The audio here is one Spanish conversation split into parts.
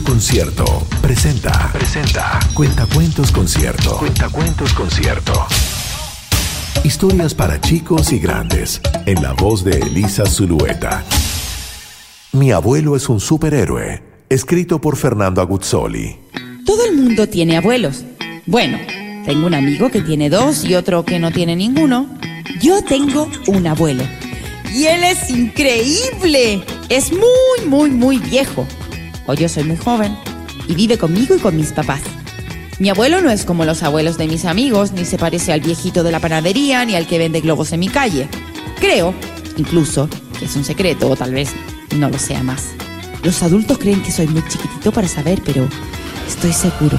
Concierto presenta. Presenta. Cuentacuentos Concierto. Cuentacuentos Concierto. Historias para chicos y grandes. En la voz de Elisa Zulueta. Mi abuelo es un superhéroe. Escrito por Fernando Aguzzoli. Todo el mundo tiene abuelos. Bueno, tengo un amigo que tiene dos y otro que no tiene ninguno. Yo tengo un abuelo. Y él es increíble. Es muy, muy, muy viejo. Yo soy muy joven. Y vive conmigo y con mis papás. Mi abuelo no es como los abuelos de mis amigos, ni se parece al viejito de la panadería, ni al que vende globos en mi calle. Creo, incluso, que es un secreto, o tal vez no lo sea más. Los adultos creen que soy muy chiquitito para saber, pero estoy seguro.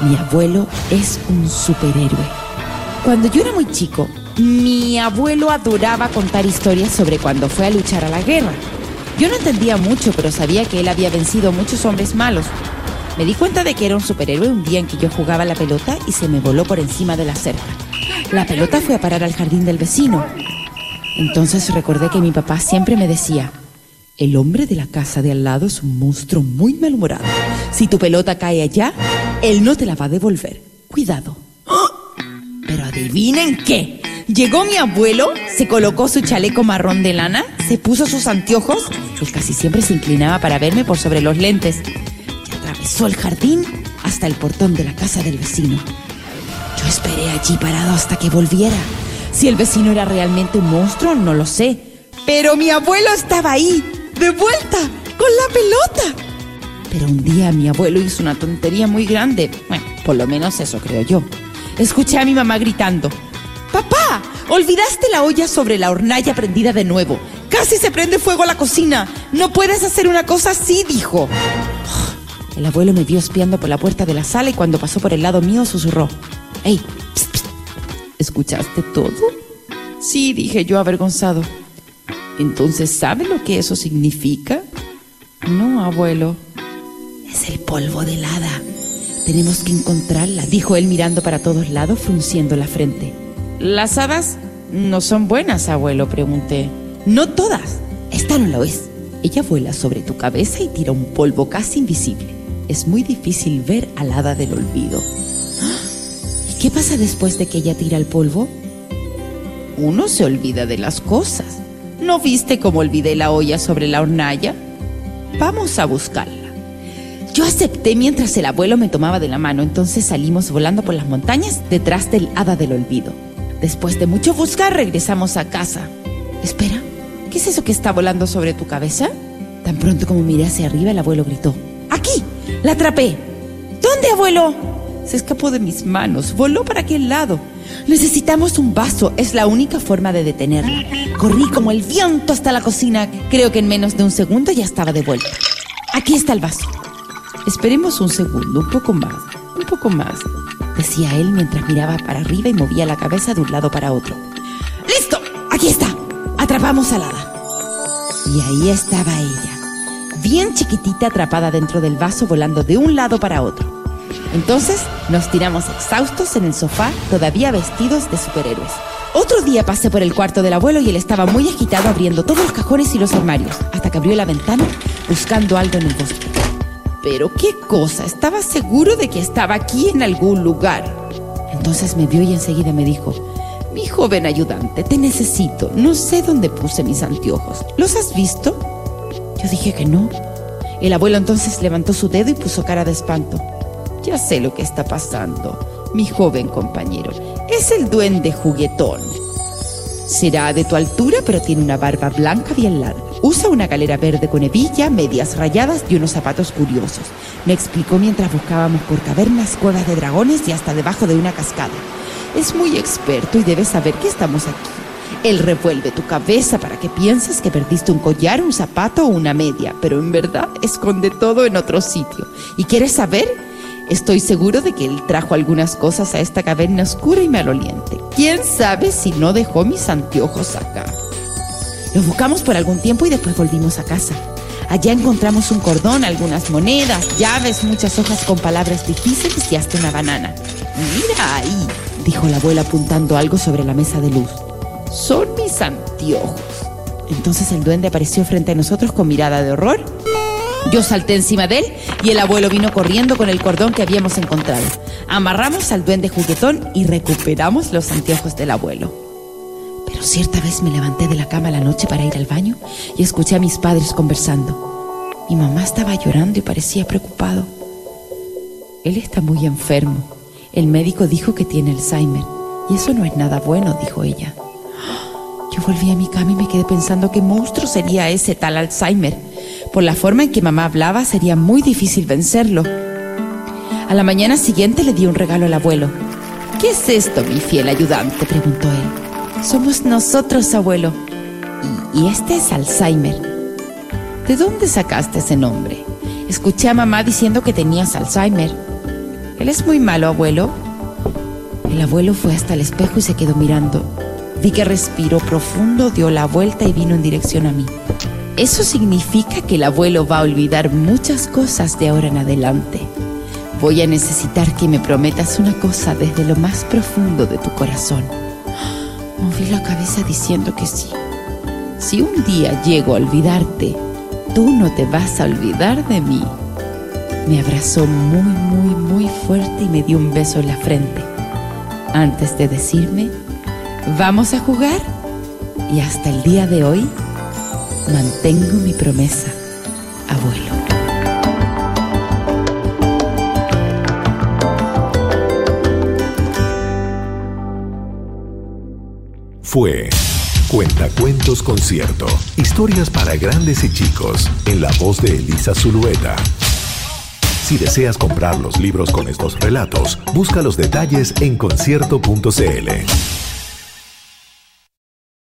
Mi abuelo es un superhéroe. Cuando yo era muy chico, mi abuelo adoraba contar historias sobre cuando fue a luchar a la guerra. Yo no entendía mucho, pero sabía que él había vencido muchos hombres malos. Me di cuenta de que era un superhéroe un día en que yo jugaba la pelota y se me voló por encima de la cerca. La pelota fue a parar al jardín del vecino. Entonces recordé que mi papá siempre me decía, el hombre de la casa de al lado es un monstruo muy malhumorado. Si tu pelota cae allá, él no te la va a devolver. Cuidado. Pero adivinen qué. Llegó mi abuelo, se colocó su chaleco marrón de lana, se puso sus anteojos, él casi siempre se inclinaba para verme por sobre los lentes, y atravesó el jardín hasta el portón de la casa del vecino. Yo esperé allí parado hasta que volviera. Si el vecino era realmente un monstruo, no lo sé. Pero mi abuelo estaba ahí, de vuelta, con la pelota. Pero un día mi abuelo hizo una tontería muy grande. Bueno, por lo menos eso creo yo. Escuché a mi mamá gritando. Papá, olvidaste la olla sobre la hornalla prendida de nuevo. Casi se prende fuego la cocina. No puedes hacer una cosa así, dijo. El abuelo me vio espiando por la puerta de la sala y cuando pasó por el lado mío susurró. ¡Ey! ¿Escuchaste todo? Sí, dije yo avergonzado. Entonces, ¿sabe lo que eso significa? No, abuelo. Es el polvo de hada. Tenemos que encontrarla, dijo él mirando para todos lados, frunciendo la frente. ¿Las hadas no son buenas, abuelo? pregunté. No todas. Esta no lo es. Ella vuela sobre tu cabeza y tira un polvo casi invisible. Es muy difícil ver al hada del olvido. ¿Y qué pasa después de que ella tira el polvo? Uno se olvida de las cosas. ¿No viste cómo olvidé la olla sobre la hornalla? Vamos a buscarla. Yo acepté mientras el abuelo me tomaba de la mano, entonces salimos volando por las montañas detrás del hada del olvido. Después de mucho buscar, regresamos a casa. Espera, ¿qué es eso que está volando sobre tu cabeza? Tan pronto como miré hacia arriba, el abuelo gritó. ¡Aquí! ¡La atrapé! ¿Dónde, abuelo? Se escapó de mis manos, voló para aquel lado. Necesitamos un vaso, es la única forma de detenerla. Corrí como el viento hasta la cocina. Creo que en menos de un segundo ya estaba de vuelta. Aquí está el vaso. Esperemos un segundo, un poco más, un poco más, decía él mientras miraba para arriba y movía la cabeza de un lado para otro. ¡Listo! ¡Aquí está! Atrapamos al hada. Y ahí estaba ella, bien chiquitita atrapada dentro del vaso volando de un lado para otro. Entonces nos tiramos exhaustos en el sofá, todavía vestidos de superhéroes. Otro día pasé por el cuarto del abuelo y él estaba muy agitado abriendo todos los cajones y los armarios, hasta que abrió la ventana buscando algo en el bosque. Pero qué cosa, estaba seguro de que estaba aquí en algún lugar. Entonces me vio y enseguida me dijo, mi joven ayudante, te necesito. No sé dónde puse mis anteojos. ¿Los has visto? Yo dije que no. El abuelo entonces levantó su dedo y puso cara de espanto. Ya sé lo que está pasando, mi joven compañero. Es el duende juguetón. Será de tu altura, pero tiene una barba blanca bien larga. Usa una galera verde con hebilla, medias rayadas y unos zapatos curiosos. Me explicó mientras buscábamos por cavernas, cuevas de dragones y hasta debajo de una cascada. Es muy experto y debe saber que estamos aquí. Él revuelve tu cabeza para que pienses que perdiste un collar, un zapato o una media, pero en verdad esconde todo en otro sitio. ¿Y quieres saber? Estoy seguro de que él trajo algunas cosas a esta caverna oscura y maloliente. ¿Quién sabe si no dejó mis anteojos acá? Los buscamos por algún tiempo y después volvimos a casa. Allá encontramos un cordón, algunas monedas, llaves, muchas hojas con palabras difíciles y hasta una banana. Mira ahí, dijo la abuela apuntando algo sobre la mesa de luz. Son mis anteojos. Entonces el duende apareció frente a nosotros con mirada de horror Yo salté encima de él y el abuelo vino corriendo con el cordón que habíamos encontrado. Amarramos al duende juguetón y recuperamos los anteojos del abuelo. Pero cierta vez me levanté de la cama la noche para ir al baño y escuché a mis padres conversando. Mi mamá estaba llorando y parecía preocupado. Él está muy enfermo. El médico dijo que tiene Alzheimer y eso no es nada bueno, dijo ella. Yo volví a mi cama y me quedé pensando qué monstruo sería ese tal Alzheimer. Por la forma en que mamá hablaba sería muy difícil vencerlo. A la mañana siguiente le di un regalo al abuelo. ¿Qué es esto, mi fiel ayudante? preguntó él. Somos nosotros, abuelo. Y, este es Alzheimer. ¿De dónde sacaste ese nombre? Escuché a mamá diciendo que tenías Alzheimer. Él es muy malo, abuelo. El abuelo fue hasta el espejo y se quedó mirando. Vi que respiró profundo, dio la vuelta y vino en dirección a mí. Eso significa que el abuelo va a olvidar muchas cosas de ahora en adelante. Voy a necesitar que me prometas una cosa desde lo más profundo de tu corazón. Moví la cabeza diciendo que sí. Si un día llego a olvidarte, tú no te vas a olvidar de mí. Me abrazó muy, muy, muy fuerte y me dio un beso en la frente. Antes de decirme, vamos a jugar. Y hasta el día de hoy, Mantengo mi promesa, abuelo. Fue Cuentacuentos Concierto. Historias para grandes y chicos. En la voz de Elisa Zulueta. Si deseas comprar los libros con estos relatos, busca los detalles en concierto.cl.